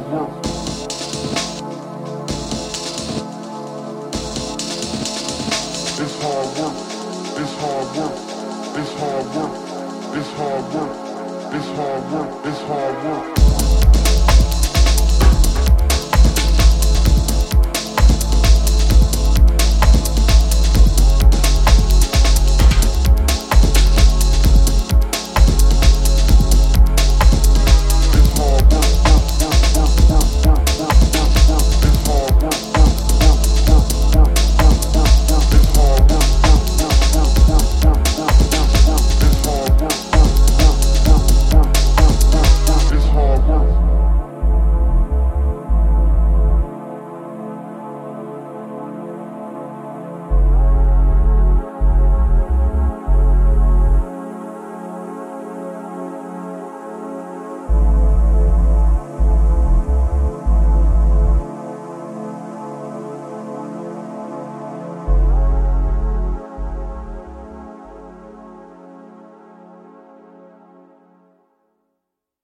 It's hard work, it's hard work, it's hard work, it's hard work, it's hard work, it's hard work.